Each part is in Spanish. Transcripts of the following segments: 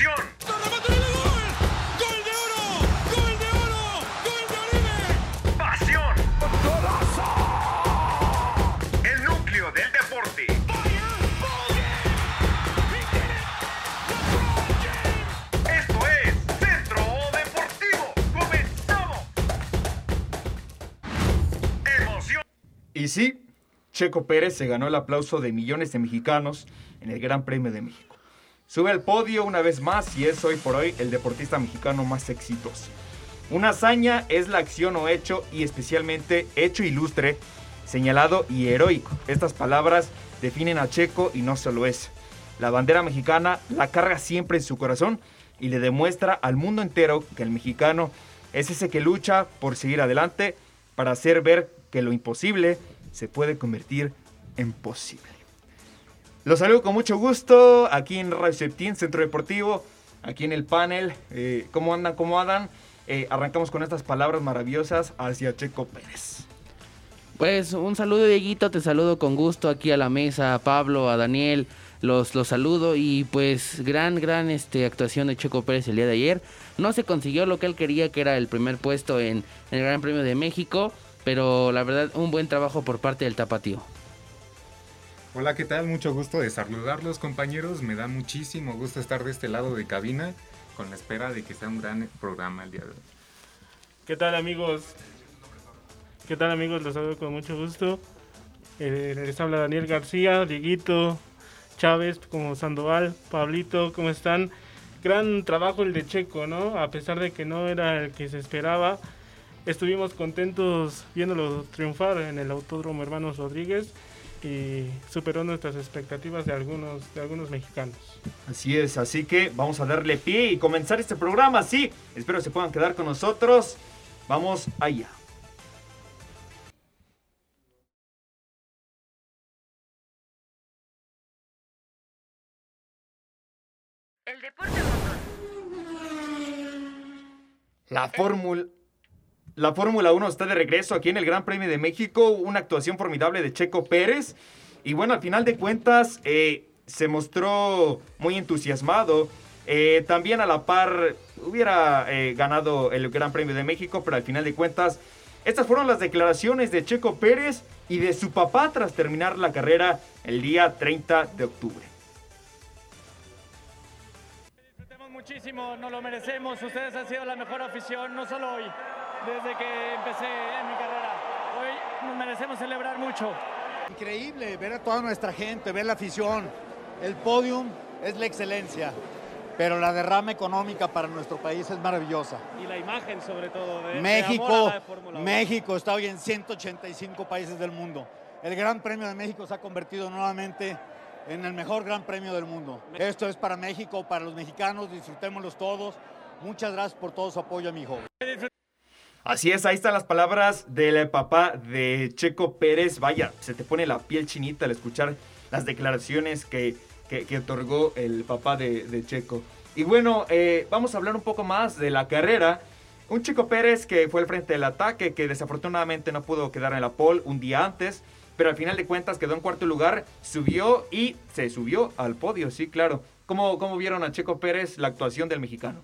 Emoción. ¡Gol de oro! ¡Gol de oro! ¡Gol de Oribe! Pasión. El núcleo del deporte. Esto es Centro Deportivo. Comenzamos. Emoción. Y sí, Checo Pérez se ganó el aplauso de millones de mexicanos en el Gran Premio de México. Sube al podio una vez más y es hoy por hoy el deportista mexicano más exitoso. Una hazaña es la acción o hecho y especialmente hecho ilustre, señalado y heroico. Estas palabras definen a Checo y no solo eso. La bandera mexicana la carga siempre en su corazón y le demuestra al mundo entero que el mexicano es ese que lucha por seguir adelante para hacer ver que lo imposible se puede convertir en posible. Los saludo con mucho gusto aquí en Radio Centro Deportivo, aquí en el panel. Eh, ¿Cómo andan? ¿Cómo andan? Eh, arrancamos con estas palabras maravillosas hacia Checo Pérez. Pues un saludo, Dieguito, te saludo con gusto aquí a la mesa, a Pablo, a Daniel, los, los saludo y pues gran, gran este, actuación de Checo Pérez el día de ayer. No se consiguió lo que él quería, que era el primer puesto en, en el Gran Premio de México, pero la verdad un buen trabajo por parte del tapatío. Hola, ¿qué tal? Mucho gusto de saludarlos, compañeros. Me da muchísimo gusto estar de este lado de cabina con la espera de que sea un gran programa el día de hoy. ¿Qué tal amigos? ¿Qué tal amigos? Los saludo con mucho gusto. Eh, les habla Daniel García, Dieguito, Chávez, como Sandoval, Pablito, ¿cómo están? Gran trabajo el de Checo, ¿no? A pesar de que no era el que se esperaba, estuvimos contentos viéndolo triunfar en el Autódromo Hermanos Rodríguez y superó nuestras expectativas de algunos, de algunos mexicanos. Así es, así que vamos a darle pie y comenzar este programa. Sí, espero se puedan quedar con nosotros. Vamos allá. El deporte. La Fórmula la Fórmula 1 está de regreso aquí en el Gran Premio de México, una actuación formidable de Checo Pérez. Y bueno, al final de cuentas eh, se mostró muy entusiasmado. Eh, también a la par hubiera eh, ganado el Gran Premio de México, pero al final de cuentas estas fueron las declaraciones de Checo Pérez y de su papá tras terminar la carrera el día 30 de octubre. Disfrutemos muchísimo, nos lo merecemos. Ustedes han sido la mejor afición, no solo hoy, desde que empecé en mi carrera. Hoy nos merecemos celebrar mucho. Increíble ver a toda nuestra gente, ver la afición. El podium es la excelencia, pero la derrama económica para nuestro país es maravillosa. Y la imagen sobre todo de de México, Fórmula 1. México está hoy en 185 países del mundo. El Gran Premio de México se ha convertido nuevamente en el mejor Gran Premio del mundo. Esto es para México, para los mexicanos, disfrutémoslos todos. Muchas gracias por todo su apoyo mi hijo. Así es, ahí están las palabras del papá de Checo Pérez. Vaya, se te pone la piel chinita al escuchar las declaraciones que, que- otorgó el papá de, de Checo. Y bueno, eh, vamos a hablar un poco más de la carrera. Un Checo Pérez que fue al frente del ataque, que desafortunadamente no pudo quedar en la pole un día antes, pero al final de cuentas quedó en cuarto lugar, subió y se subió al podio, sí, claro. ¿Cómo, cómo vieron a Checo Pérez la actuación del mexicano?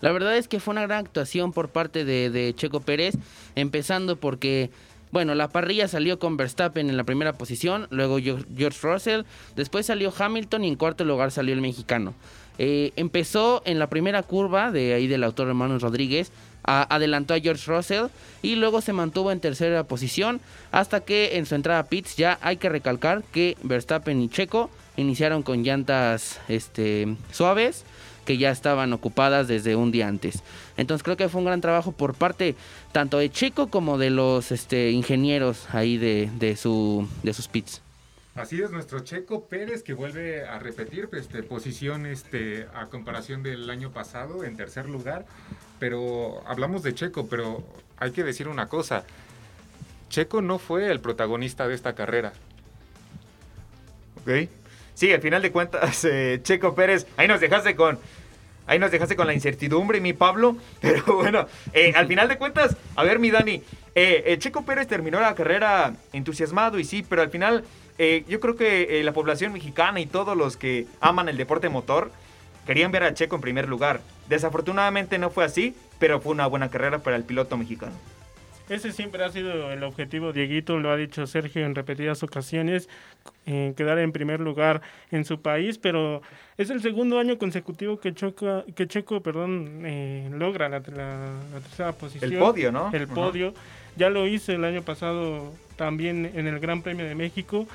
La verdad es que fue una gran actuación por parte de, Checo Pérez, empezando porque, bueno, la parrilla salió con Verstappen en la primera posición, luego George Russell, después salió Hamilton y en cuarto lugar salió el mexicano. Eh, empezó en la primera curva de ahí del autor Hermanos Rodríguez, adelantó a George Russell y luego se mantuvo en tercera posición hasta que en su entrada a pits ya hay que recalcar que Verstappen y Checo iniciaron con llantas este, suaves que ya estaban ocupadas desde un día antes. Entonces creo que fue un gran trabajo por parte tanto de Checo como de los este, ingenieros ahí de, de, su, de sus pits. Así es, nuestro Checo Pérez que vuelve a repetir este, posición este, a comparación del año pasado en tercer lugar. Pero hablamos de Checo, pero hay que decir una cosa. Checo no fue el protagonista de esta carrera. ¿Ok? Sí, al final de cuentas, eh, Checo Pérez, ahí nos dejaste con. Ahí nos dejaste con la incertidumbre, mi Pablo. Pero bueno, eh, al final de cuentas, a ver, mi Dani, eh, eh, Checo Pérez terminó la carrera entusiasmado y sí, pero al final yo creo que la población mexicana y todos los que aman el deporte motor querían ver a Checo en primer lugar. Desafortunadamente no fue así, pero fue una buena carrera para el piloto mexicano. Ese siempre ha sido el objetivo, Dieguito, lo ha dicho Sergio en repetidas ocasiones, eh, quedar en primer lugar en su país, pero es el segundo año consecutivo que, Choca, que Checo perdón, eh, logra la, la- la tercera posición. El podio, ¿no? El podio. Ya lo hizo el año pasado también en el Gran Premio de México.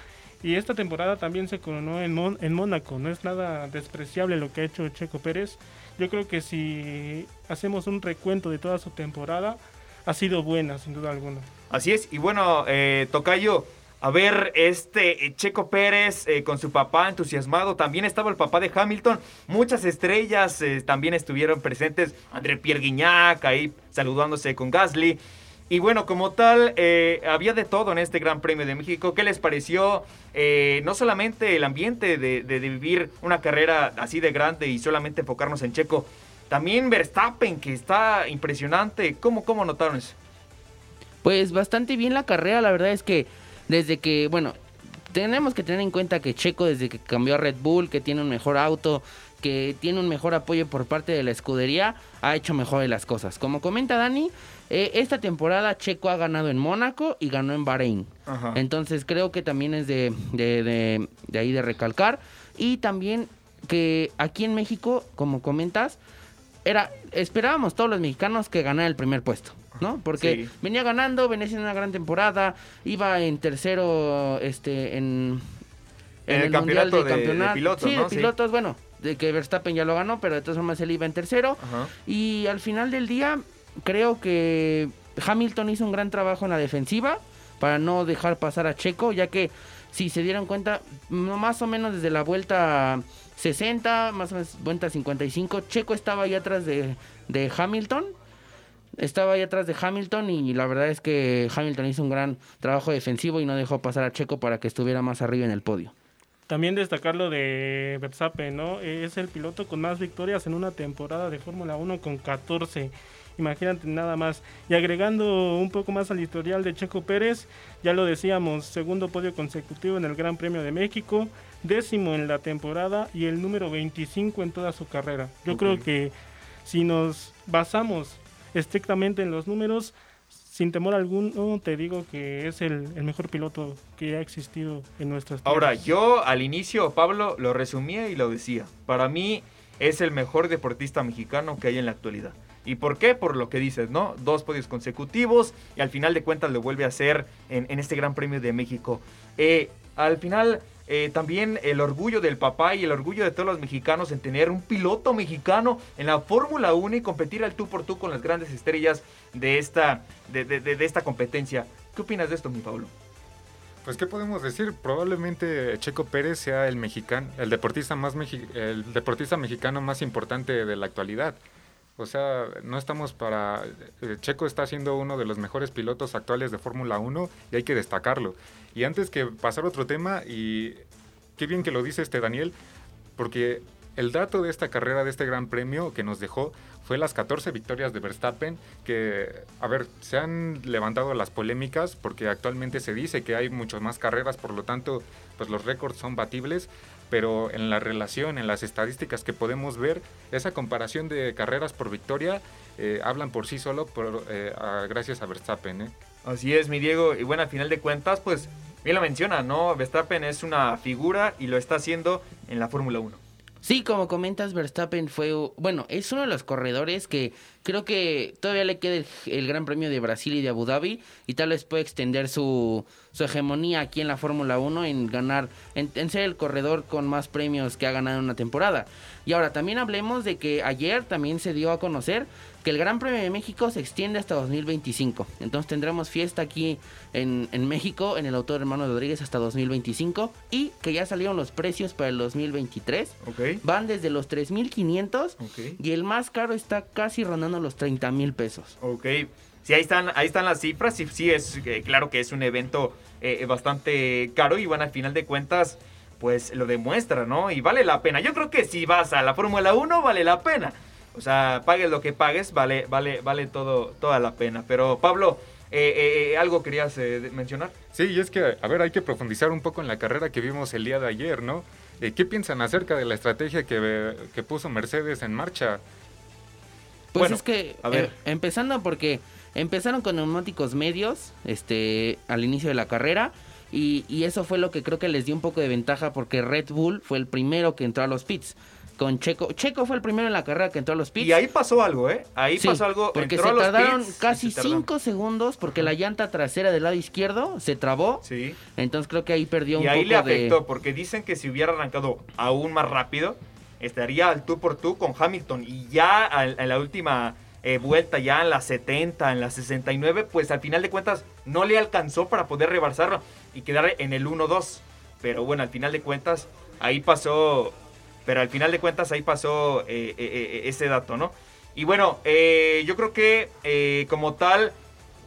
Y esta temporada también se coronó en, Mon- en Mónaco. No es nada despreciable lo que ha hecho Checo Pérez. Yo creo que si hacemos un recuento de toda su temporada, ha sido buena, sin duda alguna. Así es, y bueno, eh, Tocayo, a ver, este eh, Checo Pérez eh, con su papá entusiasmado, también estaba el papá de Hamilton, muchas estrellas eh, también estuvieron presentes, André Pierre Guignac ahí saludándose con Gasly. Y bueno, como tal, había de todo en este Gran Premio de México. ¿Qué les pareció? no solamente el ambiente de vivir una carrera así de grande y solamente enfocarnos en Checo, también Verstappen, que está impresionante. ¿Cómo, cómo notaron eso? Pues bastante bien la carrera, la verdad es que desde que, bueno, tenemos que tener en cuenta que Checo desde que cambió a Red Bull, que tiene un mejor auto, que tiene un mejor apoyo por parte de la escudería, ha hecho mejor las cosas. Como comenta Dani, eh, esta temporada Checo ha ganado en Mónaco y ganó en Bahrein. Ajá. Entonces creo que también es de, de, de- de ahí de recalcar. Y también que aquí en México, como comentas, era esperábamos todos los mexicanos que ganara el primer puesto, ¿no? Porque Sí. venía ganando, venía haciendo una gran temporada, iba en tercero este en, En el Mundial campeonato de- de pilotos, sí, ¿no? de Sí. pilotos, bueno, de que Verstappen ya lo ganó, pero de todas formas él iba en tercero. Ajá. Y al final del día, creo que Hamilton hizo un gran trabajo en la defensiva para no dejar pasar a Checo, ya que si se dieron cuenta, más o menos desde la vuelta 60, más o menos vuelta 55, Checo estaba ahí atrás de, de Hamilton. Estaba ahí atrás de Hamilton y la verdad es que Hamilton hizo un gran trabajo defensivo y no dejó pasar a Checo para que estuviera más arriba en el podio. También destacar lo de Verstappen, ¿no? Es el piloto con más victorias en una temporada de Fórmula 1 con 14. Imagínate nada más. Y agregando un poco más al historial de Checo Pérez, ya lo decíamos, segundo podio consecutivo en el Gran Premio de México, décimo en la temporada y el número 25 en toda su carrera. Yo creo que si nos basamos estrictamente en los números, sin temor alguno, te digo que es el, el mejor piloto que ha existido en nuestras Ahora, tierras. yo al inicio, Pablo, lo resumía y lo decía. Para mí es el mejor deportista mexicano que hay en la actualidad. ¿Y por qué? Por lo que dices, ¿no? Dos podios consecutivos y al final de cuentas lo vuelve a hacer en, este Gran Premio de México. Eh, al final, eh, también el orgullo del papá y el orgullo de todos los mexicanos en tener un piloto mexicano en la Fórmula 1 y competir al tú por tú con las grandes estrellas de esta, de esta competencia. ¿Qué opinas de esto, mi Pablo? Pues, ¿qué podemos decir? Probablemente Checo Pérez sea el mexicano, el deportista más mexi- el deportista mexicano más importante de la actualidad. O sea, no estamos para... eh, Checo está siendo uno de los mejores pilotos actuales de Fórmula 1 y hay que destacarlo. Y antes que pasar a otro tema, y qué bien que lo dice este Daniel, porque el dato de esta carrera, de este gran premio que nos dejó, fue las 14 victorias de Verstappen, que, a ver, se han levantado las polémicas porque actualmente se dice que hay muchas más carreras, por lo tanto, pues los récords son batibles, pero en la relación, en las estadísticas que podemos ver, esa comparación de carreras por victoria eh, hablan por sí solo por, eh, a- gracias a Verstappen. ¿eh? Así es, mi Diego. Y bueno, al final de cuentas, pues bien lo menciona, ¿no? Verstappen es una figura y lo está haciendo en la Fórmula 1. Sí, como comentas, Verstappen fue, bueno, es uno de los corredores que creo que todavía le queda el, el Gran Premio de Brasil y de Abu Dhabi y tal vez puede extender su, su hegemonía aquí en la Fórmula 1 en ganar, en, en ser el corredor con más premios que ha ganado en una temporada. Y ahora también hablemos de que ayer también se dio a conocer que el Gran Premio de México se extiende hasta 2025. Entonces tendremos fiesta aquí en, en México, en el Autor Hermano Rodríguez hasta 2025 y que ya salieron los precios para el 2023. ¿Ok? Van desde los 3.500 Ok. y el más caro está casi rondando los 30 mil pesos. Ok. Sí, ahí están, ahí están las cifras. Sí, sí es eh, claro que es un evento eh, bastante caro y bueno, al final de cuentas, pues lo demuestra, ¿no? Y vale la pena. Yo creo que si vas a la Fórmula 1, vale la pena. O sea, pagues lo que pagues, vale, vale, vale todo, toda la pena. Pero Pablo, eh, eh, eh, ¿algo querías eh, mencionar? Sí, y es que, a ver, hay que profundizar un poco en la carrera que vimos el día de ayer, ¿no? Eh, ¿Qué piensan acerca de la estrategia que, que puso Mercedes en marcha? Pues Bueno, es que, a ver. eh, empezando porque empezaron con neumáticos medios este, al inicio de la carrera. Y, y eso fue lo que creo que les dio un poco de ventaja porque Red Bull fue el primero que entró a los pits. Con Checo. Checo fue el primero en la carrera que entró a los pits. Y ahí pasó algo, ¿eh? Ahí Sí, pasó algo. Porque entró se a los tardaron pits y casi se tardó. 5 segundos porque la llanta trasera del lado izquierdo se trabó. Sí. Entonces creo que ahí perdió Y un ahí poco le de... afectó, porque dicen que si hubiera arrancado aún más rápido, estaría al tú por tú con Hamilton. Y ya en la última eh, vuelta, ya en la 70, en la 69, pues al final de cuentas no le alcanzó para poder rebasarlo y quedar en el 1-2. Pero bueno, al final de cuentas, ahí pasó. Pero al final de cuentas, ahí pasó eh, eh, eh, ese dato, ¿no? Y bueno, yo creo que como tal,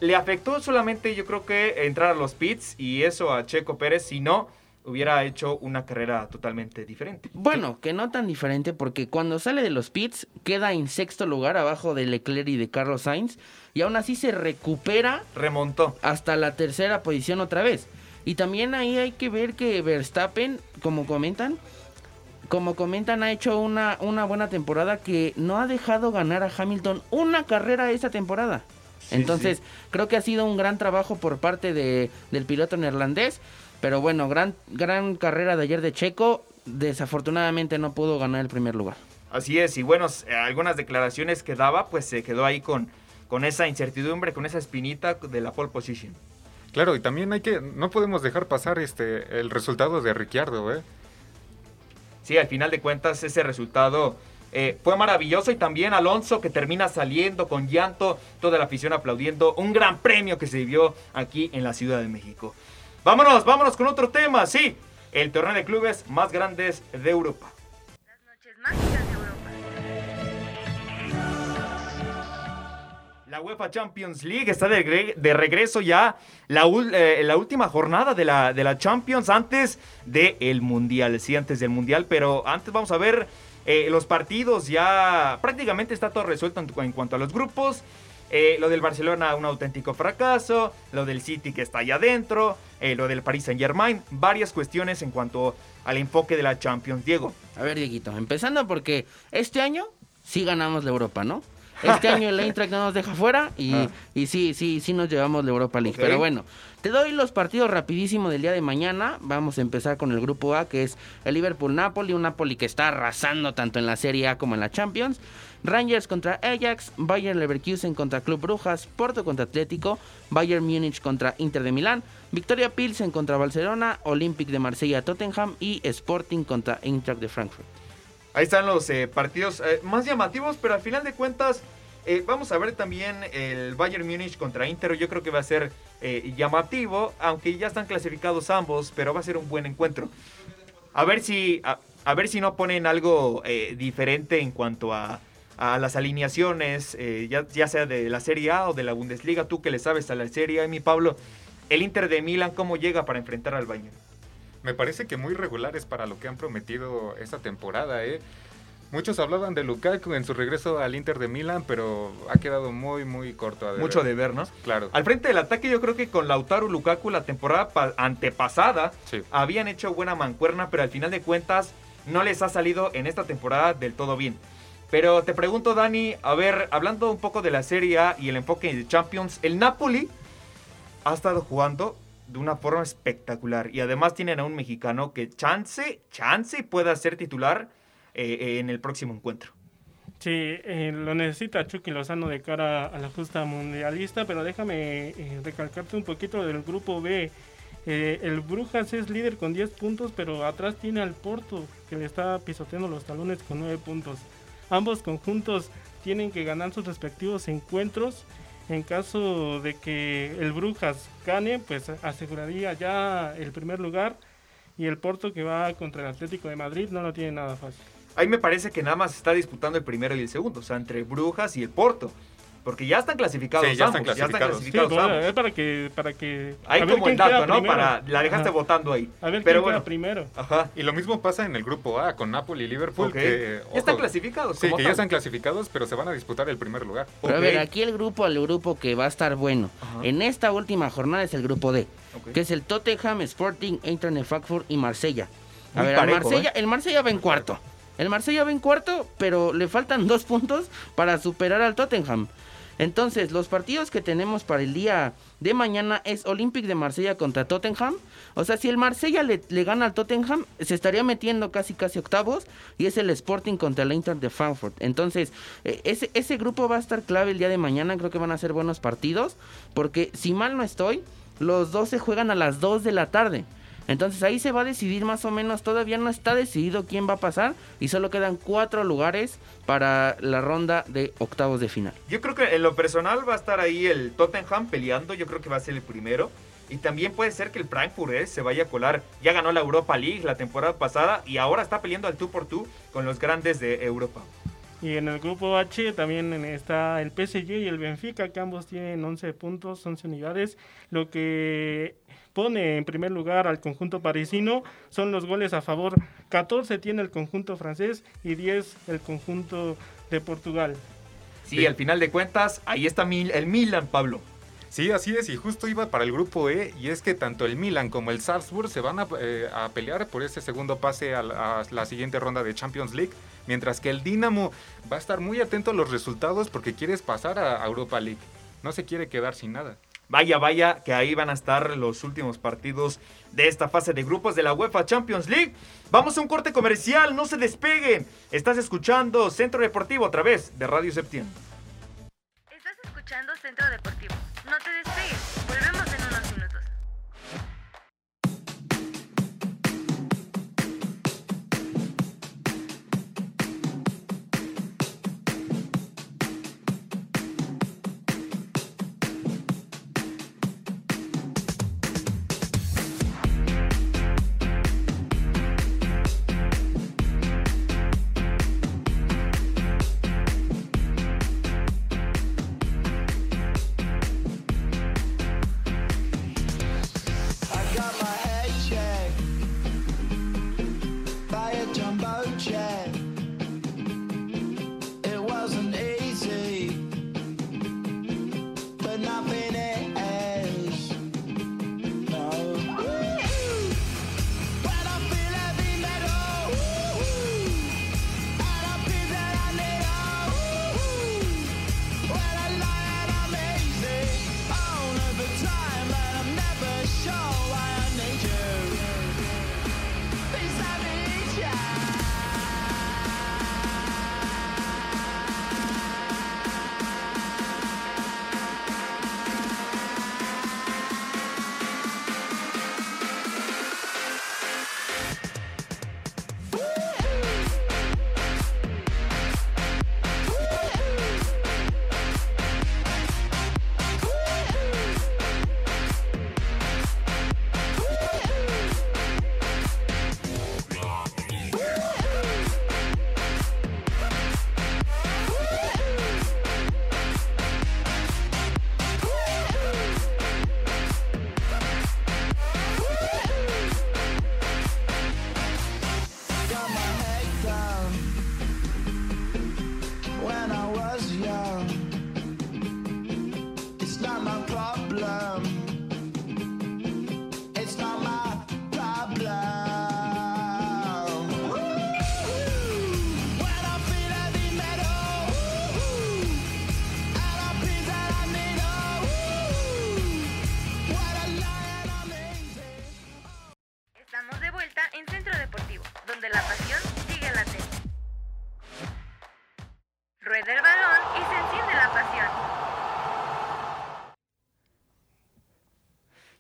le afectó solamente, yo creo que entrar a los pits y eso a Checo Pérez, si no, hubiera hecho una carrera totalmente diferente. Bueno, que no tan diferente porque cuando sale de los pits queda en sexto lugar abajo de Leclerc y de Carlos Sainz y aún así se recupera Remontó. hasta la tercera posición otra vez. Y también ahí hay que ver que Verstappen, como comentan, como comentan, ha hecho una, una buena temporada que no ha dejado ganar a Hamilton una carrera esta temporada. Entonces, creo que ha sido un gran trabajo por parte de, del piloto neerlandés. Pero bueno, gran, gran carrera de ayer de Checo. Desafortunadamente no pudo ganar el primer lugar. Así es, y bueno, s- algunas declaraciones que daba, pues se quedó ahí con, con esa incertidumbre, con esa espinita de la pole position. Claro, y también hay que, no podemos dejar pasar este el resultado de Ricciardo, ¿eh? Sí, al final de cuentas ese resultado eh, fue maravilloso y también Alonso que termina saliendo con llanto, toda la afición aplaudiendo, un gran premio que se vivió aquí en la Ciudad de México. Vámonos, vámonos con otro tema, sí, el torneo de clubes más grandes de Europa. Las noches mágicas de Europa. La UEFA Champions League está de, gre- de regreso ya la, eh, la última jornada de la, de la Champions antes del Mundial, sí, antes del Mundial, pero antes vamos a ver eh, los partidos, ya prácticamente está todo resuelto en, en cuanto a los grupos. Eh, lo del Barcelona, un auténtico fracaso. Lo del City, que está allá adentro. eh, lo del Paris Saint Germain. Varias cuestiones en cuanto al enfoque de la Champions. Diego. A ver, Dieguito, empezando porque este año sí ganamos la Europa, ¿no? Este año el Eintracht no nos deja fuera y, Ah. y sí, sí, sí nos llevamos la Europa League. Pero bueno, te doy los partidos rapidísimo del día de mañana. Vamos a empezar con el grupo A, que es el Liverpool-Napoli, un Napoli que está arrasando tanto en la Serie A como en la Champions. Rangers contra Ajax, Bayern Leverkusen contra Club Brujas, Porto contra Atlético, Bayern Múnich contra Inter de Milán, Victoria Pilsen contra Barcelona, Olympic de Marsella Tottenham y Sporting contra Eintracht de Frankfurt. Ahí están los eh, partidos eh, más llamativos, pero al final de cuentas eh, vamos a ver también el Bayern Múnich contra Inter. Yo creo que va a ser eh, llamativo, aunque ya están clasificados ambos, pero va a ser un buen encuentro. A ver si, a, ver si no ponen algo eh, diferente en cuanto a, a las alineaciones, ya, ya sea de la Serie A o de la Bundesliga. Tú que le sabes a la Serie A, mi Pablo. El Inter de Milán, ¿cómo llega para enfrentar al Bayern? Me parece que muy regulares para lo que han prometido esta temporada, ¿eh? Muchos hablaban de Lukaku en su regreso al Inter de Milán, pero ha quedado muy, muy corto. a Mucho de ver, ¿no? Claro. Al frente del ataque yo creo que con Lautaro Lukaku la temporada pa- antepasada Sí. habían hecho buena mancuerna, pero al final de cuentas no les ha salido en esta temporada del todo bien. Pero te pregunto, Dani, a ver, hablando un poco de la Serie A y el enfoque de Champions, el Napoli ha estado jugando de una forma espectacular y además tienen a un mexicano que chance, chance pueda ser titular eh, eh, en el próximo encuentro. Sí, eh, lo necesita Chucky Lozano de cara a la justa mundialista, pero déjame eh, recalcarte un poquito del grupo B. Eh, el Brujas es líder con 10 puntos, pero atrás tiene al Porto, que le está pisoteando los talones con 9 puntos. Ambos conjuntos tienen que ganar sus respectivos encuentros. En caso de que el Brujas gane, pues aseguraría ya el primer lugar. Y el Porto que va contra el Atlético de Madrid no lo tiene nada fácil. Ahí me parece que nada más está disputando el primero y el segundo, o sea, entre Brujas y el Porto. Porque ya están clasificados Sí, ya están ambos, ya están clasificados. Sí, ambos. es para que, para que. Ahí como el dato, ¿no? primero. Para, la dejaste Ajá. votando ahí. A ver Pero quién bueno, queda primero. ajá. Y lo mismo pasa en el grupo A con Napoli y Liverpool. Que, ya están clasificados. Sí, que ya están clasificados, pero se van a disputar el primer lugar. Pero a ver, aquí el grupo, el grupo que va a estar bueno. Ajá. En esta última jornada es el grupo D, que es el Tottenham, Sporting, Eintracht de Frankfurt y Marsella. A Muy ver, parejo, el, Marsella, ¿eh? el Marsella va en cuarto. El Marsella va en cuarto, pero le faltan dos puntos para superar al Tottenham. Entonces, los partidos que tenemos para el día de mañana es Olympic de Marsella contra Tottenham. O sea, si el Marsella le, gana al Tottenham, se estaría metiendo casi casi octavos. Y es el Sporting contra el Eintracht de Frankfurt. Entonces, eh, ese, ese grupo va a estar clave el día de mañana. Creo que van a ser buenos partidos. Porque si mal no estoy, los dos se juegan a las 2 de la tarde. Entonces ahí se va a decidir más o menos, todavía no está decidido quién va a pasar y solo quedan cuatro lugares para la ronda de octavos de final. Yo creo que en lo personal va a estar ahí el Tottenham peleando, yo creo que va a ser el primero. Y también puede ser que el Frankfurt eh, se vaya a colar. Ya ganó la Europa League la temporada pasada y ahora está peleando al 2 por 2 con los grandes de Europa. Y en el grupo H también está el PSG y el Benfica, que ambos tienen 11 puntos, 11 unidades. Lo que pone en primer lugar al conjunto parisino son los goles a favor. 14 tiene el conjunto francés y 10 el conjunto de Portugal. Sí, al final de cuentas, ahí está el Milan, Pablo. Sí, así es, y justo iba para el grupo E, y es que tanto el Milan como el Salzburg se van a, eh, a pelear por ese segundo pase a la, a la siguiente ronda de Champions League, mientras que el Dinamo va a estar muy atento a los resultados porque quieres pasar a Europa League, no se quiere quedar sin nada. Vaya, vaya, que ahí van a estar los últimos partidos de esta fase de grupos de la UEFA Champions League. Vamos a un corte comercial, no se despeguen. Estás escuchando Centro Deportivo a través de Radio Septiembre. Estás escuchando Centro Deportivo. No te despegues.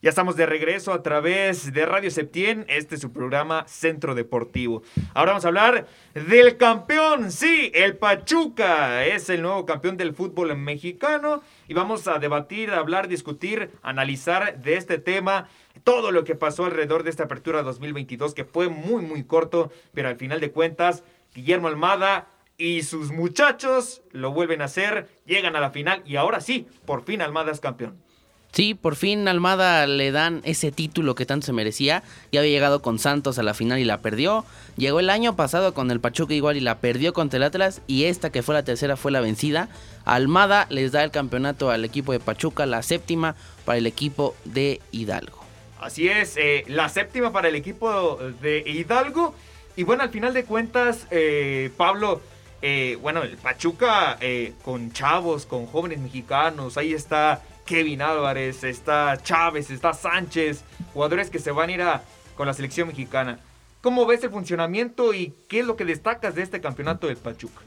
Ya estamos de regreso a través de Radio Septien. Este es su programa Centro Deportivo. Ahora vamos a hablar del campeón. Sí, el Pachuca es el nuevo campeón del fútbol mexicano. Y vamos a debatir, hablar, discutir, analizar de este tema. Todo lo que pasó alrededor de esta apertura 2022, que fue muy, muy corto. Pero al final de cuentas, Guillermo Almada y sus muchachos lo vuelven a hacer. Llegan a la final. Y ahora sí, por fin Almada es campeón. Sí, por fin Almada le dan ese título que tanto se merecía. Ya había llegado con Santos a la final y la perdió. Llegó el año pasado con el Pachuca igual y la perdió contra el Atlas. Y esta que fue la tercera fue la vencida. Almada les da el campeonato al equipo de Pachuca, la séptima para el equipo de Hidalgo. Así es, eh, la séptima para el equipo de Hidalgo. Y bueno, al final de cuentas, eh, Pablo, eh, bueno, el Pachuca con chavos, con jóvenes mexicanos, ahí está Kevin Álvarez, está Chávez, está Sánchez, jugadores que se van a ir a- con la selección mexicana. ¿Cómo ves el funcionamiento y qué es lo que destacas de este campeonato del Pachuca?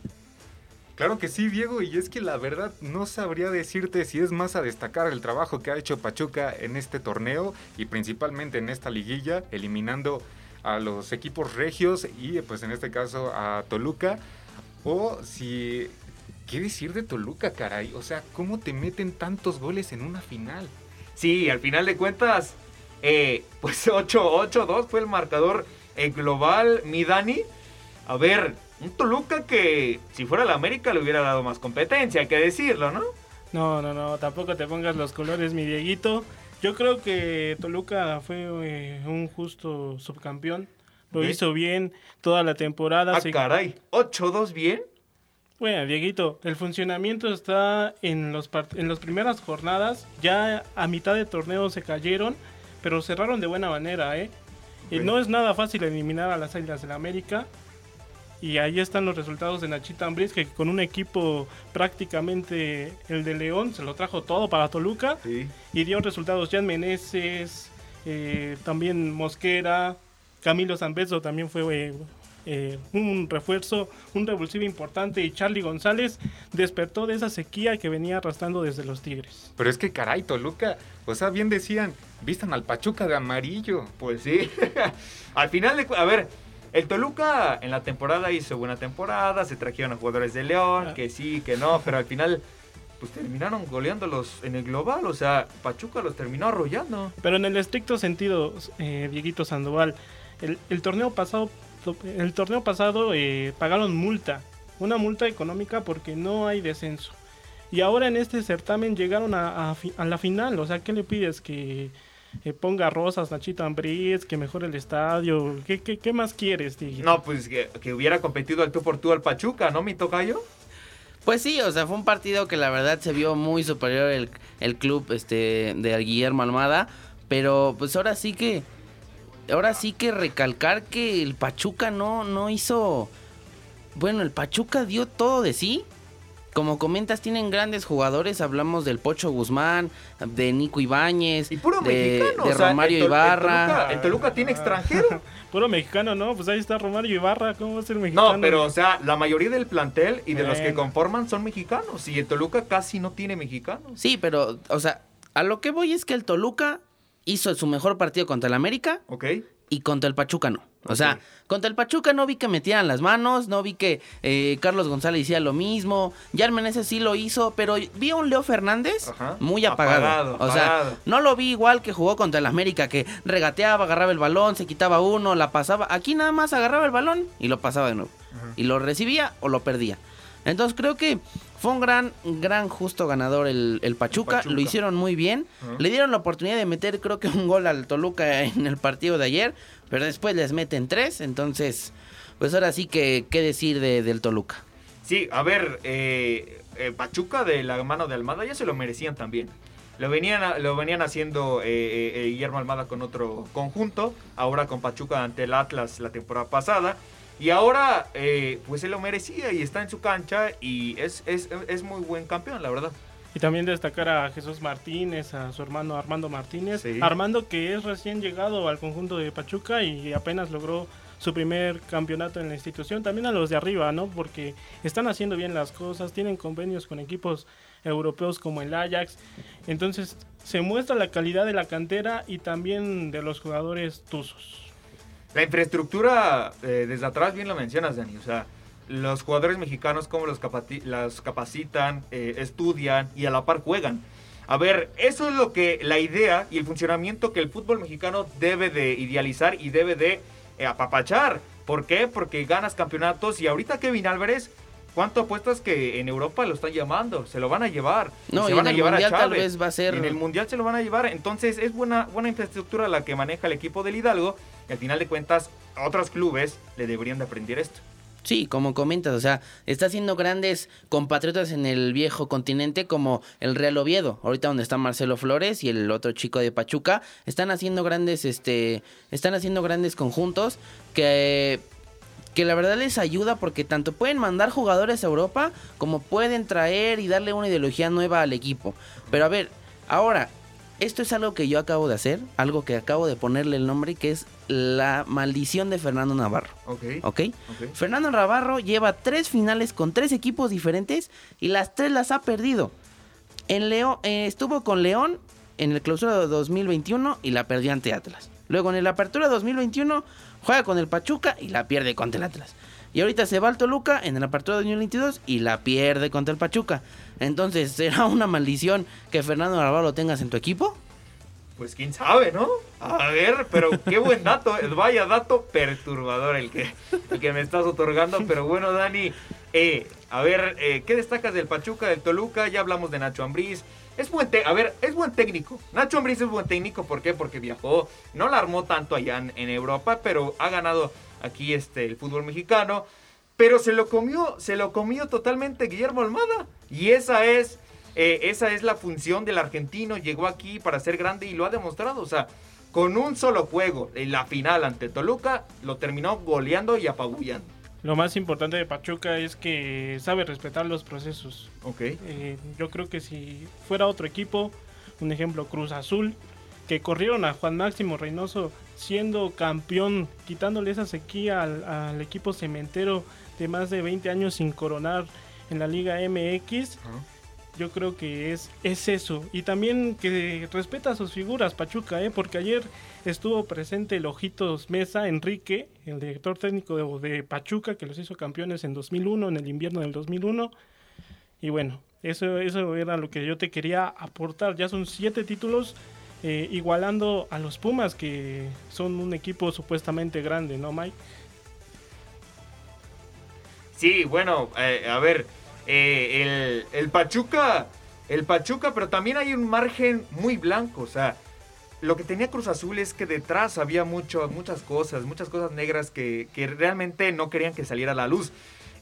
Claro que sí, Diego, y es que la verdad no sabría decirte si es más a destacar el trabajo que ha hecho Pachuca en este torneo y principalmente en esta liguilla, eliminando a los equipos regios y pues en este caso a Toluca, o si... ¿Qué decir de Toluca, caray? O sea, ¿cómo te meten tantos goles en una final? Sí, al final de cuentas, eh, pues 8-8-2 fue el marcador eh, global, mi Dani. A ver, un Toluca que si fuera la América le hubiera dado más competencia, hay que decirlo, ¿no? No, no, no, tampoco te pongas los colores, mi Dieguito. Yo creo que Toluca fue eh, un justo subcampeón. Lo hizo bien toda la temporada. Ah, se- caray, 8-2 bien. Bueno, Dieguito, el funcionamiento está en los en las primeras jornadas. Ya a mitad de torneo se cayeron, pero cerraron de buena manera, ¿eh? No es nada fácil eliminar a las Águilas del la América. Y ahí están los resultados de Nachita Ambriz, que con un equipo prácticamente el de León se lo trajo todo para Toluca. Sí. Y dio resultados Jan Meneses, eh, también Mosquera, Camilo Zambeso también fue eh, eh, un refuerzo, un revulsivo importante. Y Charlie González despertó de esa sequía que venía arrastrando desde los Tigres. Pero es que caray, Toluca, o sea, bien decían, vistan al Pachuca de amarillo. Pues sí. al final de a ver, el Toluca en la temporada hizo buena temporada, se trajeron a jugadores de León, Ah. que sí, que no, pero al final pues terminaron goleándolos en el global, o sea, Pachuca los terminó arrollando. Pero en el estricto sentido, eh, Dieguito Sandoval, el, el torneo pasado, el torneo pasado eh, pagaron multa, una multa económica porque no hay descenso. Y ahora en este certamen llegaron a, a fi- a la final, o sea, ¿qué le pides? Que eh, ponga rosas Nachito Ambriz, que mejore el estadio, ¿qué, qué, qué más quieres, Dieguito? No, pues que, que hubiera competido al tú por tú al Pachuca, ¿no, mi tocayo? Pues sí, o sea, fue un partido que la verdad se vio muy superior el, el club este de Guillermo Almada, pero pues ahora sí que ahora sí que recalcar que el Pachuca no no hizo bueno, el Pachuca dio todo de sí. Como comentas, tienen grandes jugadores. Hablamos del Pocho Guzmán, de Nico Ibáñez, Y puro de, mexicano, de o sea, Romario el Tol- el Ibarra. Toluca- El Toluca, tiene extranjero. Puro mexicano, ¿no? Pues ahí está Romario Ibarra, ¿cómo va a ser mexicano? No, pero o sea, la mayoría del plantel y de los que Bueno. conforman son mexicanos. Y el Toluca casi no tiene mexicanos. Sí, pero, o sea, a lo que voy es que el Toluca hizo su mejor partido contra el América ¿Ok? y contra el Pachuca no. O sea, contra el Pachuca no vi que metieran las manos, no vi que eh, Carlos González hiciera lo mismo, ya Meneses sí lo hizo, pero vi a un Leo Fernández Ajá. muy apagado. Apagado, o sea, no lo vi igual que jugó contra el América, que regateaba, agarraba el balón, se quitaba uno, la pasaba. Aquí nada más agarraba el balón y lo pasaba de nuevo. Y lo recibía o lo perdía. Entonces creo que fue un gran, gran justo ganador el, el Pachuca. Pachuca. Lo hicieron muy bien. Le dieron la oportunidad de meter creo que un gol al Toluca en el partido de ayer. Pero después les meten tres. Entonces, pues ahora sí que qué decir de- del Toluca. Sí, a ver, eh, eh, Pachuca de la mano de Almada ya se lo merecían también. Lo venían, a- lo venían haciendo eh, eh, eh, Guillermo Almada con otro conjunto, ahora con Pachuca ante el Atlas la temporada pasada. Y ahora, eh, pues se lo merecía y está en su cancha y es, es, es muy buen campeón, la verdad. Y también destacar a Jesús Martínez, a su hermano Armando Martínez. Sí. Armando que es recién llegado al conjunto de Pachuca y apenas logró su primer campeonato en la institución. También a los de arriba, ¿no? Porque están haciendo bien las cosas, tienen convenios con equipos europeos como el Ajax. Entonces se muestra la calidad de la cantera y también de los jugadores tuzos. La infraestructura, eh, desde atrás bien lo mencionas, Dani. O sea, los jugadores mexicanos, cómo los, las capacitan, eh, estudian y a la par juegan. A ver, eso es lo que la idea y el funcionamiento que el fútbol mexicano debe de idealizar y debe de eh, apapachar. ¿Por qué? Porque ganas campeonatos y ahorita Kevin Álvarez, ¿cuánto apuestas que en Europa lo están llamando? Se lo van a llevar. No, se y van en a el llevar Mundial a tal vez va a ser- En el mundial se lo van a llevar. Entonces es buena, buena infraestructura la que maneja el equipo del Hidalgo. Y al final de cuentas, otros clubes le deberían de aprender esto. Sí, como comentas, o sea, está haciendo grandes compatriotas en el viejo continente como el Real Oviedo, ahorita donde está Marcelo Flores y el otro chico de Pachuca, están haciendo grandes, este, están haciendo grandes conjuntos que que la verdad les ayuda porque tanto pueden mandar jugadores a Europa como pueden traer y darle una ideología nueva al equipo. Pero a ver, ahora, esto es algo que yo acabo de hacer, algo que acabo de ponerle el nombre, que es la maldición de Fernando Navarro. Ok. ¿Ok? Ok. Fernando Navarro lleva tres finales con tres equipos diferentes y las tres las ha perdido. En León, eh, estuvo con León en el clausura de 2021 y la perdió ante Atlas. Luego en el apertura 2021 juega con el Pachuca y la pierde contra el Atlas. Y ahorita se va al Toluca en el apertura 2022 y la pierde contra el Pachuca. Entonces, ¿será una maldición que Fernando Navarro lo tengas en tu equipo? Pues quién sabe, ¿no? A ver, pero qué buen dato. Vaya dato perturbador el que, el que me estás otorgando. Pero bueno, Dani, eh, a ver, eh, ¿qué destacas del Pachuca, del Toluca? Ya hablamos de Nacho Ambriz. Es buen a ver, es buen técnico. Nacho Ambriz es buen técnico, ¿por qué? Porque viajó, no la armó tanto allá en, en Europa, pero ha ganado aquí este el fútbol mexicano. Pero se lo comió, se lo comió totalmente Guillermo Almada. Y esa es, eh, esa es la función del argentino. Llegó aquí para ser grande y lo ha demostrado. O sea, con un solo juego en la final ante Toluca, lo terminó goleando y apabullando. Lo más importante de Pachuca es que sabe respetar los procesos. Ok. Eh, yo creo que si fuera otro equipo, un ejemplo Cruz Azul, que corrieron a Juan Máximo Reynoso siendo campeón, quitándole esa sequía al, al equipo cementero de más de 20 años sin coronar en la Liga MX. Yo creo que es, es eso. Y también que respeta sus figuras, Pachuca, ¿eh? porque ayer estuvo presente el Ojitos Mesa, Enrique, el director técnico de, de Pachuca, que los hizo campeones en 2001, en el invierno del 2001. Y bueno, eso, eso era lo que yo te quería aportar. Ya son siete títulos, eh, igualando a los Pumas, que son un equipo supuestamente grande, ¿no, Mike? Sí, bueno, eh, a ver, eh, el, el Pachuca, el Pachuca, pero también hay un margen muy blanco, o sea, lo que tenía Cruz Azul es que detrás había mucho, muchas cosas, muchas cosas negras que, que realmente no querían que saliera a la luz.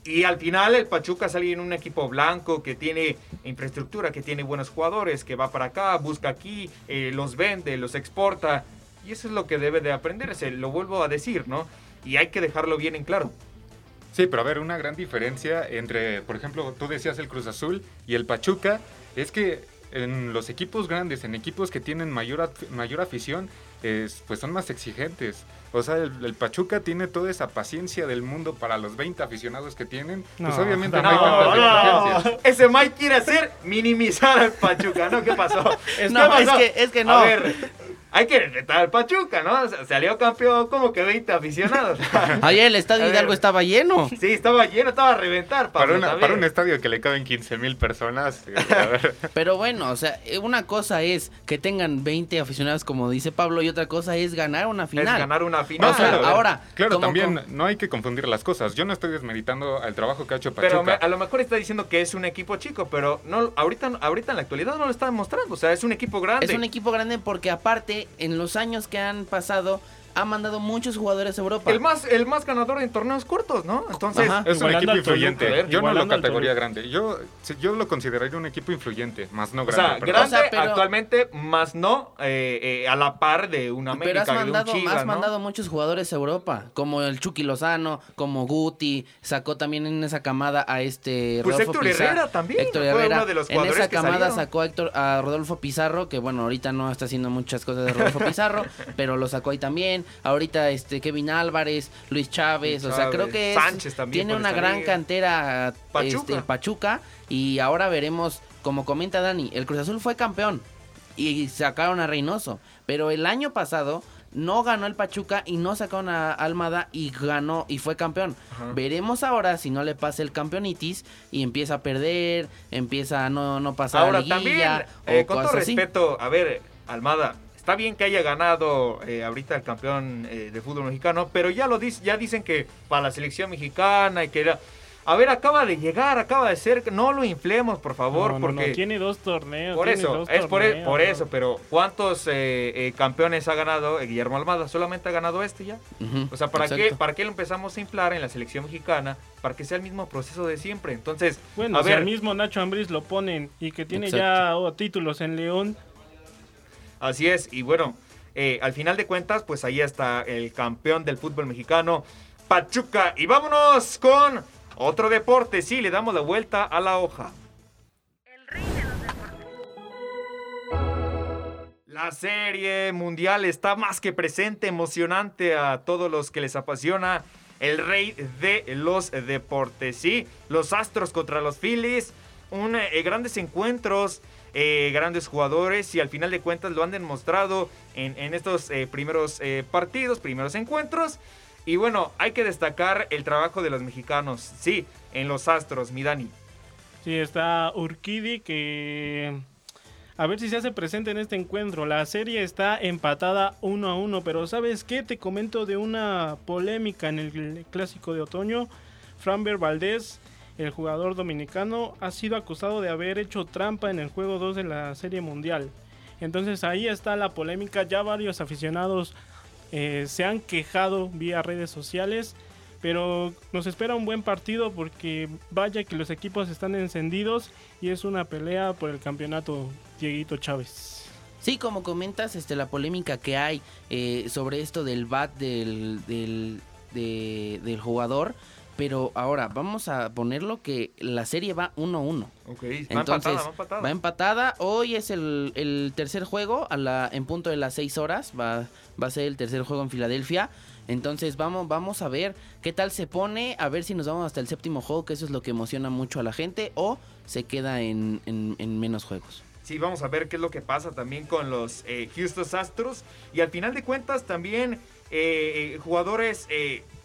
Y al final el Pachuca sale en un equipo blanco que tiene infraestructura, que tiene buenos jugadores, que va para acá, busca aquí, eh, los vende, los exporta. Y eso es lo que debe de aprenderse, lo vuelvo a decir, ¿no? Y hay que dejarlo bien en claro. Sí, pero a ver, una gran diferencia entre, por ejemplo, tú decías el Cruz Azul y el Pachuca, es que en los equipos grandes, en equipos que tienen mayor, mayor afición, es, pues son más exigentes. O sea, el, el Pachuca tiene toda esa paciencia del mundo para los 20 aficionados que tienen. Pues No, obviamente no, no, hay tantas no. exigencias. Ese Mike quiere hacer minimizar al Pachuca, ¿no? ¿Qué pasó? ¿Qué No, es pasó? que- es que no. A ver, hay que respetar al Pachuca, ¿no? O sea, Salió campeón como que 20 aficionados. Ayer el estadio. Hidalgo estaba lleno. Sí, estaba lleno, estaba a reventar, Pablo, Para, una- para un estadio que le caben 15 mil personas. eh, a ver. Pero bueno, o sea, eh, una cosa es que tengan 20 aficionados, como dice Pablo, y otra cosa es ganar una Es final. ganar una final. O sea, claro, ahora, Claro, como también con- no hay que confundir las cosas. Yo no estoy desmeritando el trabajo que ha hecho Pachuca. Pero me- a lo mejor está diciendo que es un equipo chico, pero no ahorita, ahorita en la actualidad no lo está demostrando. O sea, es un equipo grande. Es un equipo grande porque aparte, en los años que han pasado, ha mandado muchos jugadores a Europa. el más, el más ganador en torneos cortos, ¿no? Entonces, Ajá. Es un Igualando equipo influyente. yo no lo categoría grande. Yo, yo lo consideraría un equipo influyente, más no o grande. sea, grande O sea, pero- actualmente, más no eh, eh, a la par de una América, Pero has de un mandado, Chivas, has ¿no? mandado muchos jugadores a Europa, como el Chucky Lozano, como Guti, sacó también en esa camada a este Pues Rodolfo Héctor Pizarro. Herrera también, Héctor fue Herrera. uno de los en jugadores esa que camada salieron. sacó a, Héctor, a Rodolfo Pizarro, que bueno, ahorita no está haciendo muchas cosas de Rodolfo Pizarro, pero lo sacó ahí también. Ahorita este Kevin Álvarez, Luis Chávez, Luis o sea, creo que es- Sánchez también tiene una gran liga. cantera Pachuca. este, el Pachuca y ahora veremos, como comenta Dani, el Cruz Azul fue campeón y sacaron a Reynoso. Pero el año pasado no ganó el Pachuca y no sacaron a Almada y ganó y fue campeón. Ajá. Veremos ahora si no le pasa el campeonitis y empieza a perder, empieza a no, no pasar Ahora a liguilla también, o eh, con todo así. respeto, a ver, Almada, está bien que haya ganado eh, ahorita el campeón eh, de fútbol mexicano, pero ya lo dice, ya dicen que para la selección mexicana y que era. A ver, acaba de llegar, acaba de ser. No lo inflemos, por favor, No, no, no, porque. tiene dos torneos. Por eso, es por, e- torneos, por ¿no? eso, pero ¿cuántos eh, eh, campeones ha ganado Guillermo Almada? ¿Solamente ha ganado este ya? O sea, ¿para qué. ¿para qué lo empezamos a inflar en la selección mexicana? Para que sea el mismo proceso de siempre. Entonces, Bueno, a si ver, al mismo Nacho Ambriz lo ponen y que tiene Exacto. ya oh, títulos en León, así es. Y bueno, eh, al final de cuentas, pues ahí está el campeón del fútbol mexicano, Pachuca. Y vámonos con otro deporte. Sí, le damos la vuelta a la hoja. El rey de los deportes. La serie mundial está más que presente, emocionante a todos los que les apasiona. El rey de los deportes, sí. Los Astros contra los Phillies. Un, eh, grandes encuentros, eh, grandes jugadores y al final de cuentas lo han demostrado en, estos eh, primeros eh, partidos, primeros encuentros. Y bueno, hay que destacar el trabajo de los mexicanos, sí, en los Astros, mi Dani. sí está Urquidi que a ver si se hace presente en este encuentro. La serie está empatada uno a uno, pero ¿sabes qué? Te comento de una polémica en el clásico de otoño. Framber Valdés, el jugador dominicano, ha sido acusado de haber hecho trampa en el juego 2 de la serie mundial. Entonces ahí está la polémica. Ya varios aficionados eh, se han quejado vía redes sociales. Pero nos espera un buen partido porque vaya que los equipos están encendidos y es una pelea por el campeonato Dieguito Chávez. Sí, como comentas, este, la polémica que hay eh, sobre esto del bat del, del, de- del jugador. Pero ahora vamos a ponerlo que la serie va 1-1. Ok, Entonces, va empatada. Hoy es el, el tercer juego a la, en punto de las 6 horas. Va, va a ser el tercer juego en Filadelfia. Entonces vamos, vamos a ver qué tal se pone. A ver si nos vamos hasta el séptimo juego, que eso es lo que emociona mucho a la gente. O se queda en, en- en menos juegos. Sí, vamos a ver qué es lo que pasa también con los eh, Houston Astros. Y al final de cuentas también eh, eh, jugadores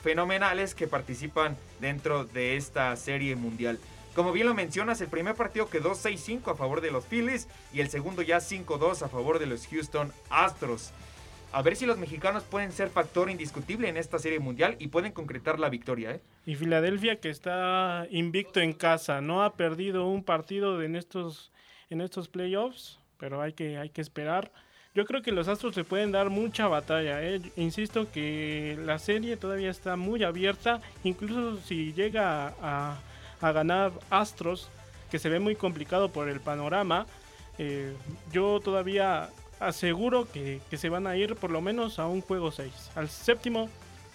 fenomenales que participan dentro de esta serie mundial. Como bien lo mencionas, el primer partido quedó 6-5 a favor de los Phillies y el segundo ya 5-2 a favor de los Houston Astros. A ver si los mexicanos pueden ser factor indiscutible en esta serie mundial y pueden concretar la victoria. ¿eh? Y Filadelfia que está invicto en casa, no ha perdido un partido en estos, en estos playoffs, pero hay que, hay que esperar. Yo creo que los Astros se pueden dar mucha batalla. ¿eh? Insisto que la serie todavía está muy abierta. Incluso si llega a, a ganar Astros, que se ve muy complicado por el panorama, eh, yo todavía aseguro que, que se van a ir por lo menos a un juego 6. Al séptimo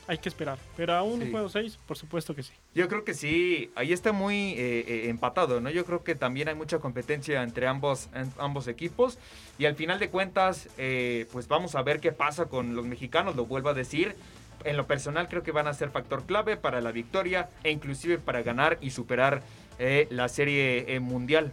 hay que esperar. Pero a un Sí. juego 6, por supuesto que sí. Yo creo que sí, ahí está muy eh, eh, empatado, ¿no? Yo creo que también hay mucha competencia entre ambos, en- ambos equipos y al final de cuentas, eh, pues vamos a ver qué pasa con los mexicanos, lo vuelvo a decir. En lo personal creo que van a ser factor clave para la victoria e inclusive para ganar y superar eh, la serie eh, mundial.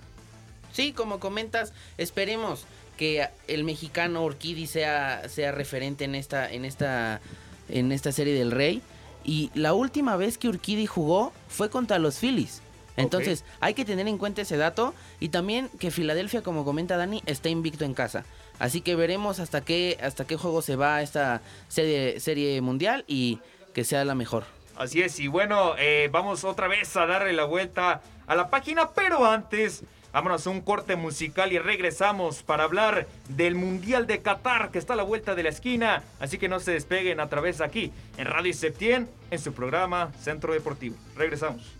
Sí, como comentas, esperemos que el mexicano Urquidi sea, sea referente en esta, en esta, en esta serie del Rey. Y la última vez que Urquidi jugó fue contra los Phillies. Entonces, hay que tener en cuenta ese dato. Y también que Filadelfia, como comenta Dani, está invicto en casa. Así que veremos hasta qué, hasta qué juego se va esta serie, serie mundial y que sea la mejor. Así es, y bueno, eh, vamos otra vez a darle la vuelta a la página, pero antes, vámonos a un corte musical y regresamos para hablar del Mundial de Qatar, que está a la vuelta de la esquina, así que no se despeguen a través de aquí, en Radio Septien, en su programa Centro Deportivo. Regresamos.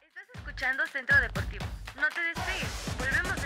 Estás escuchando Centro Deportivo. No te despegues. Volvemos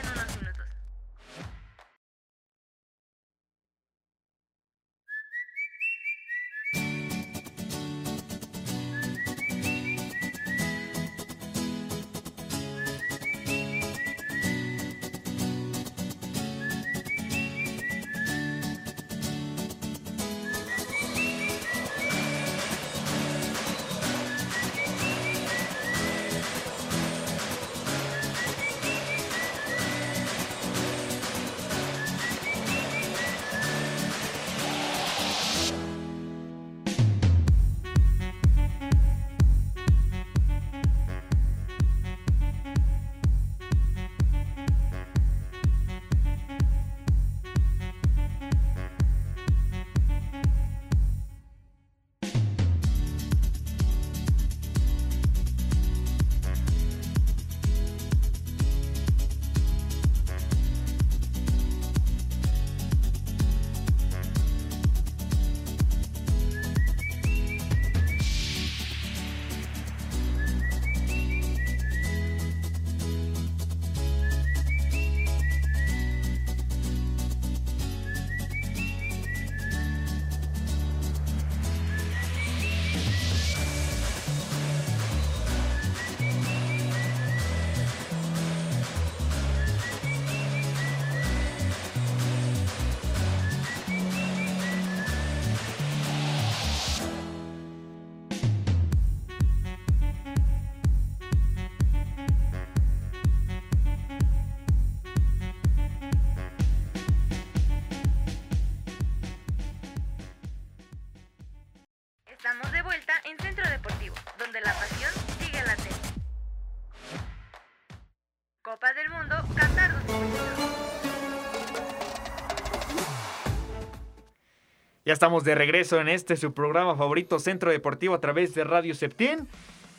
Ya estamos de regreso en este su programa favorito Centro Deportivo a través de Radio Septién.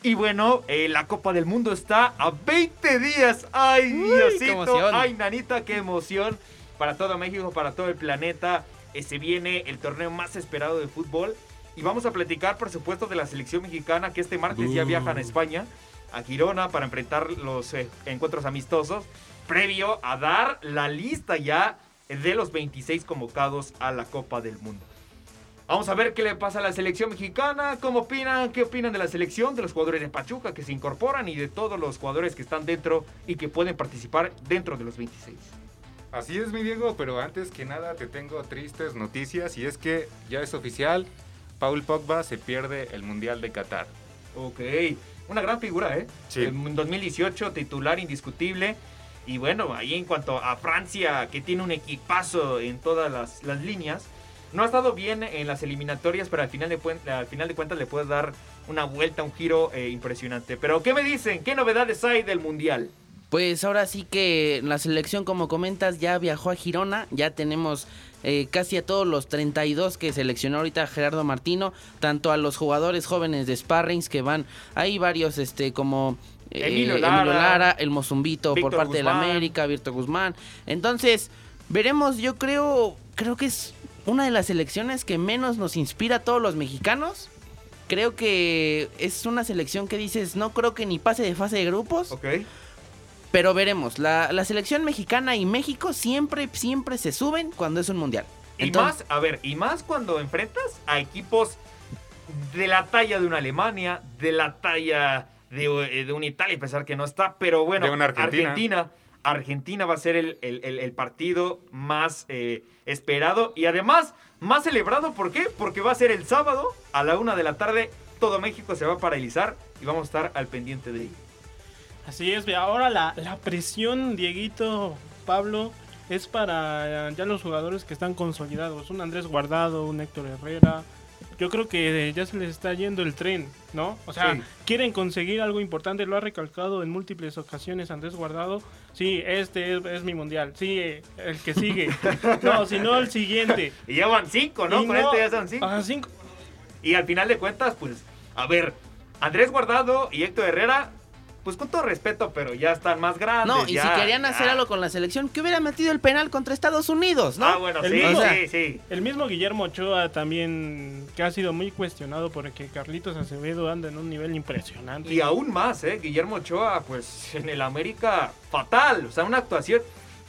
Y bueno, eh, la Copa del Mundo está a 20 días. ¡Ay, Uy, Diosito! ¡Ay, nanita, qué emoción! Para todo México, para todo el planeta. Eh, se viene el torneo más esperado de fútbol. Y vamos a platicar, por supuesto, de la selección mexicana que este martes ya viajan a España, a Girona, para enfrentar los eh, encuentros amistosos. Previo a dar la lista ya de los 26 convocados a la Copa del Mundo. Vamos a ver qué le pasa a la selección mexicana, cómo opinan, qué opinan de la selección, de los jugadores de Pachuca que se incorporan y de todos los jugadores que están dentro y que pueden participar dentro de los 26. Así es, mi Diego, pero antes que nada te tengo tristes noticias y es que ya es oficial, Paul Pogba se pierde el Mundial de Qatar. Ok, una gran figura, ¿eh? Sí. En 2018, titular indiscutible. Y bueno, ahí en cuanto a Francia, que tiene un equipazo en todas las, las líneas, no ha estado bien en las eliminatorias, pero al final de, al final de cuentas le puede dar una vuelta, un giro eh, impresionante. Pero, ¿qué me dicen? ¿Qué novedades hay del Mundial? Pues ahora sí que la selección, como comentas, ya viajó a Girona. Ya tenemos eh, casi a todos los 32 que seleccionó ahorita Gerardo Martino. Tanto a los jugadores jóvenes de Sparrings que van. Hay varios, este, como. eh, Emilio Lara, el Mozumbito por parte de la. América, Víctor Guzmán. Entonces, veremos, yo creo, creo que es una de las selecciones que menos nos inspira a todos los mexicanos. Creo que es una selección que dices, no creo que ni pase de fase de grupos. Ok. Pero veremos, la, la selección mexicana y México siempre, siempre se suben cuando es un mundial. Y más, a ver, y más cuando enfrentas a equipos de la talla de una Alemania, de la talla de, eh, de una Italia, a pesar que no está, pero bueno, De una Argentina. Argentina, Argentina va a ser el, el- partido más eh, esperado y además más celebrado. ¿Por qué? Porque va a ser el sábado a la una de la tarde. Todo México se va a paralizar y vamos a estar al pendiente de ello. Así es, ahora la, la presión, Dieguito, Pablo, es para eh, ya los jugadores que están consolidados. Un Andrés Guardado, un Héctor Herrera. Yo creo que eh, ya se les está yendo el tren, ¿no? O sea, Sí. quieren conseguir algo importante, lo ha recalcado en múltiples ocasiones Andrés Guardado. Sí, este es, es mi mundial. Sí, eh, el que sigue. no, si no, el siguiente. Y ya van cinco, ¿no? Y Con no- este ya son cinco. Ajá, cinco. Y al final de cuentas, pues, a ver, Andrés Guardado y Héctor Herrera, pues con todo respeto, pero ya están más grandes. No, y ya, si querían hacer algo con la selección, que hubiera metido el penal contra Estados Unidos, ¿no? Ah, bueno, El sí, mismo- sí, sí. El mismo Guillermo Ochoa también, que ha sido muy cuestionado porque Carlitos Acevedo anda en un nivel impresionante. Y aún más, ¿eh? Guillermo Ochoa, pues en el América, fatal. O sea, una actuación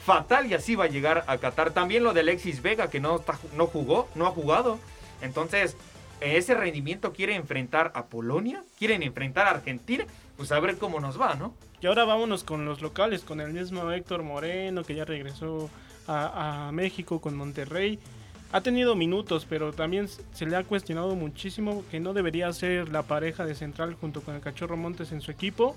fatal y así va a llegar a Qatar. También lo de Alexis Vega, que no, está, no jugó, no ha jugado. Entonces, ese rendimiento quiere enfrentar a Polonia, quieren enfrentar a Argentina. Pues a ver cómo nos va, ¿no? Y ahora vámonos con los locales, con el mismo Héctor Moreno, que ya regresó a, México con Monterrey. Ha tenido minutos, pero también se le ha cuestionado muchísimo que no debería ser la pareja de central junto con el Cachorro Montes en su equipo.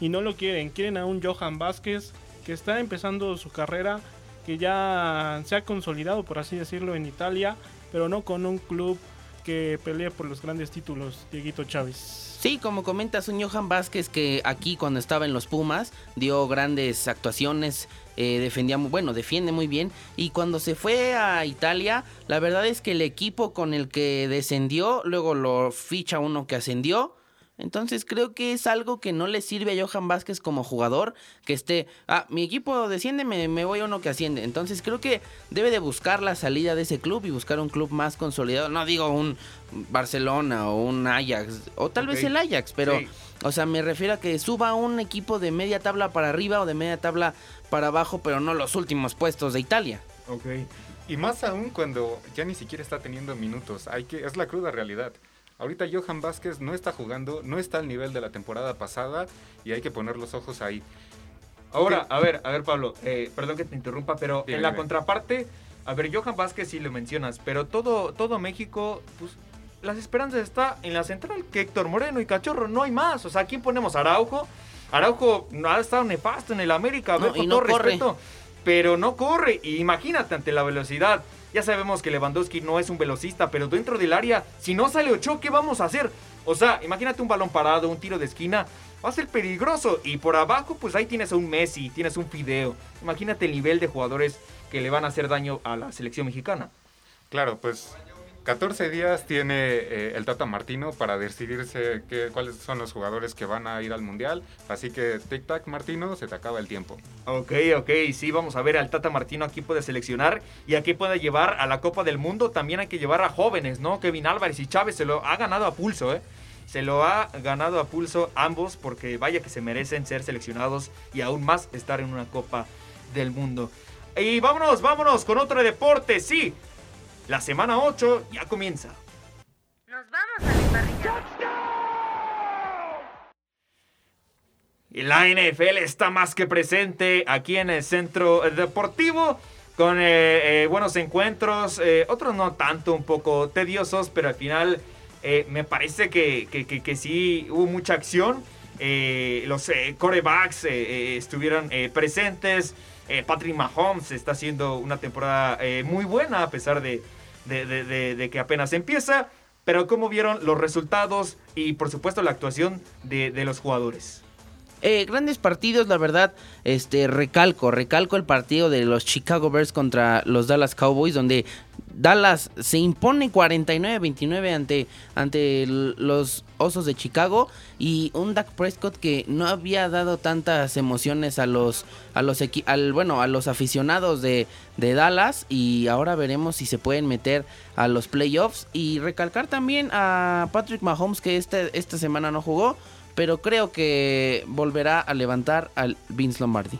Y no lo quieren, quieren a un Johan Vázquez que está empezando su carrera, que ya se ha consolidado, por así decirlo, en Italia, pero no con un club que pelee por los grandes títulos, Dieguito Chávez. Sí, como comentas, un Johan Vázquez que aquí cuando estaba en los Pumas dio grandes actuaciones, eh, defendía, bueno, defiende muy bien. Y cuando se fue a Italia, la verdad es que el equipo con el que descendió, luego lo ficha uno que ascendió. Entonces creo que es algo que no le sirve a Johan Vázquez como jugador, que esté, ah, mi equipo desciende, me, me voy a uno que asciende. Entonces creo que debe de buscar la salida de ese club y buscar un club más consolidado. No digo un Barcelona o un Ajax, o tal vez el Ajax, pero, Sí. o sea, me refiero a que suba un equipo de media tabla para arriba o de media tabla para abajo, pero no los últimos puestos de Italia. Ok. Y más aún cuando ya ni siquiera está teniendo minutos. Hay que, es la cruda realidad. Ahorita Johan Vázquez no está jugando, no está al nivel de la temporada pasada y hay que poner los ojos ahí. Ahora, a ver, a ver, Pablo, eh, perdón que te interrumpa, pero Dime, en la dime. contraparte, a ver, Johan Vázquez sí lo mencionas, pero todo, todo México, pues, las esperanzas está en la central, que Héctor Moreno y Cachorro, no hay más. O sea, ¿a quién ponemos? Araujo. Araujo no ha estado nefasto en el América, a ver, No, y no todo corre. respeto. Pero no corre, y imagínate ante la velocidad. Ya sabemos que Lewandowski no es un velocista, pero dentro del área, si no sale Ochoa, ¿qué vamos a hacer? O sea, imagínate un balón parado, un tiro de esquina, va a ser peligroso. Y por abajo, pues ahí tienes a un Messi, tienes un Fideo. Imagínate el nivel de jugadores que le van a hacer daño a la selección mexicana. Claro, pues 14 días tiene eh, el Tata Martino para decidirse qué- cuáles son los jugadores que van a ir al Mundial. Así que tic-tac, Martino, se te acaba el tiempo. Ok, ok, sí, vamos a ver al Tata Martino aquí puede seleccionar y aquí puede llevar a la Copa del Mundo. También hay que llevar a jóvenes, ¿no? Kevin Álvarez y Chávez se lo ha ganado a pulso, ¿eh? Se lo ha ganado a pulso ambos porque vaya que se merecen ser seleccionados y aún más estar en una Copa del Mundo. Y vámonos, vámonos con otro deporte, sí. La semana 8 ya comienza. Nos vamos emparrillado. Y la NFL está más que presente aquí en el centro deportivo con eh, eh, buenos encuentros, eh, otros no tanto, un poco tediosos, pero al final me parece que, que- que- que sí hubo mucha acción. Los corebacks estuvieron presentes. Patrick Mahomes está haciendo una temporada muy buena a pesar de, de- de- de- que apenas empieza. Pero como vieron los resultados y por supuesto la actuación de, de los jugadores. Eh, grandes partidos, la verdad, este recalco, recalco el partido de los Chicago Bears contra los Dallas Cowboys, donde Dallas se impone 49-29 ante, ante los Osos de Chicago y un Dak Prescott que no había dado tantas emociones a los a los bueno a los aficionados de, de Dallas y ahora veremos si se pueden meter a los playoffs y recalcar también a Patrick Mahomes que este, esta semana no jugó pero creo que volverá a levantar al Vince Lombardi.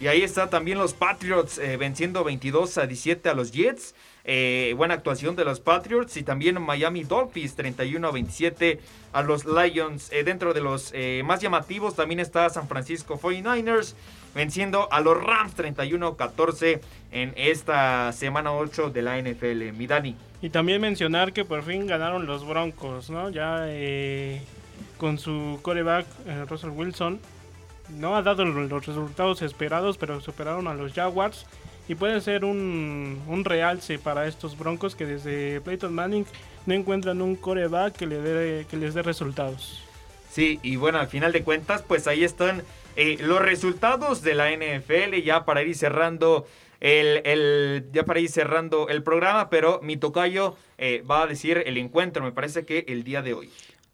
Y ahí está también los Patriots eh, venciendo 22 a 17 a los Jets. Eh, buena actuación de los Patriots y también Miami Dolphins 31 a 27 a los Lions. Eh, dentro de los eh, más llamativos también está San Francisco 49ers venciendo a los Rams 31 a 14 en esta semana 8 de la NFL. Mi Dani. Y también mencionar que por fin ganaron los Broncos, ¿no? Ya con su coreback Russell Wilson. No ha dado lo- los resultados esperados, pero superaron a los Jaguars. Y puede ser un, un realce para estos Broncos que desde Peyton Manning no encuentran un coreback que, le dé, que les dé resultados. Sí, y bueno, al final de cuentas, pues ahí están eh, los resultados de la NFL ya para ir cerrando el, el- ya para ir cerrando el programa, pero mi tocayo eh, va a decir el encuentro, me parece que el día de hoy.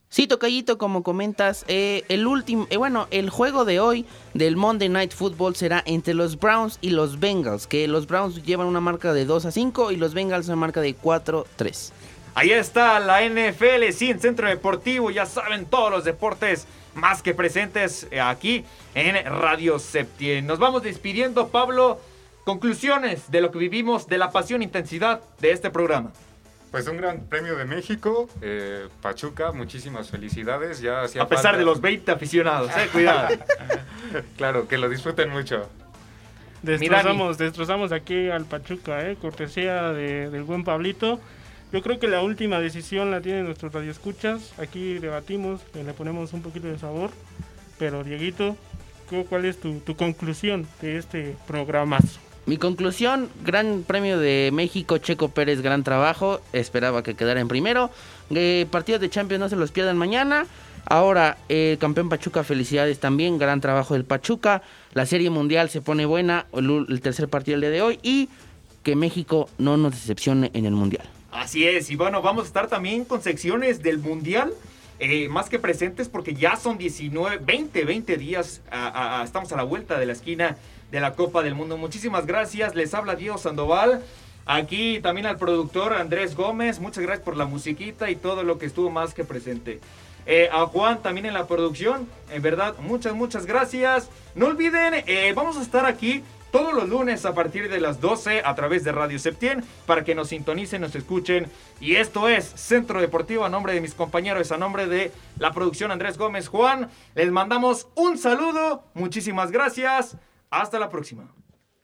Sí, Tocayito, como comentas, eh, el último, eh, bueno, el juego de hoy del Monday Night Football será entre los Browns y los Bengals, que los Browns llevan una marca de 2 a 5 y los Bengals una marca de 4 a 3. Ahí está la NFL, sí, en Centro Deportivo, ya saben todos los deportes más que presentes eh, aquí en Radio Septien. Nos vamos despidiendo, Pablo. Conclusiones de lo que vivimos, de la pasión e intensidad de este programa. Pues un gran premio de México, eh, Pachuca, muchísimas felicidades. Ya hacía A pesar falta- de los 20 aficionados, eh, cuidado. claro, que lo disfruten mucho. Destrozamos, destrozamos aquí al Pachuca, ¿eh? cortesía de- del buen Pablito. Yo creo que la última decisión la tienen nuestros radioescuchas. Aquí debatimos, eh, le ponemos un poquito de sabor. Pero, Dieguito, ¿cu- ¿cuál es tu, tu conclusión de este programazo? Mi conclusión, Gran Premio de México, Checo Pérez, gran trabajo, esperaba que quedara en primero. Eh, partidos de Champions no se los pierdan mañana. Ahora, el campeón Pachuca, felicidades también, gran trabajo del Pachuca. La Serie Mundial se pone buena, el, tercer partido el día de hoy y que México no nos decepcione en el Mundial. Así es, y bueno, vamos a estar también con secciones del Mundial, eh, más que presentes porque ya son 19, 20, 20 días, estamos a la vuelta de la esquina de la Copa del Mundo. Muchísimas gracias, les habla Diego Sandoval, aquí también al productor Andrés Gómez, muchas gracias por la musiquita y todo lo que estuvo más que presente. Eh, a Juan también en la producción, en verdad, muchas, muchas gracias. No olviden, eh, vamos a estar aquí todos los lunes a partir de las 12 a través de Radio Septien para que nos sintonicen, nos escuchen. Y esto es Centro Deportivo a nombre de mis compañeros, a nombre de la producción Andrés Gómez Juan. Les mandamos un saludo, muchísimas gracias. Hasta la próxima.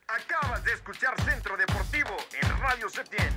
Acabas de escuchar Centro Deportivo en Radio Septién.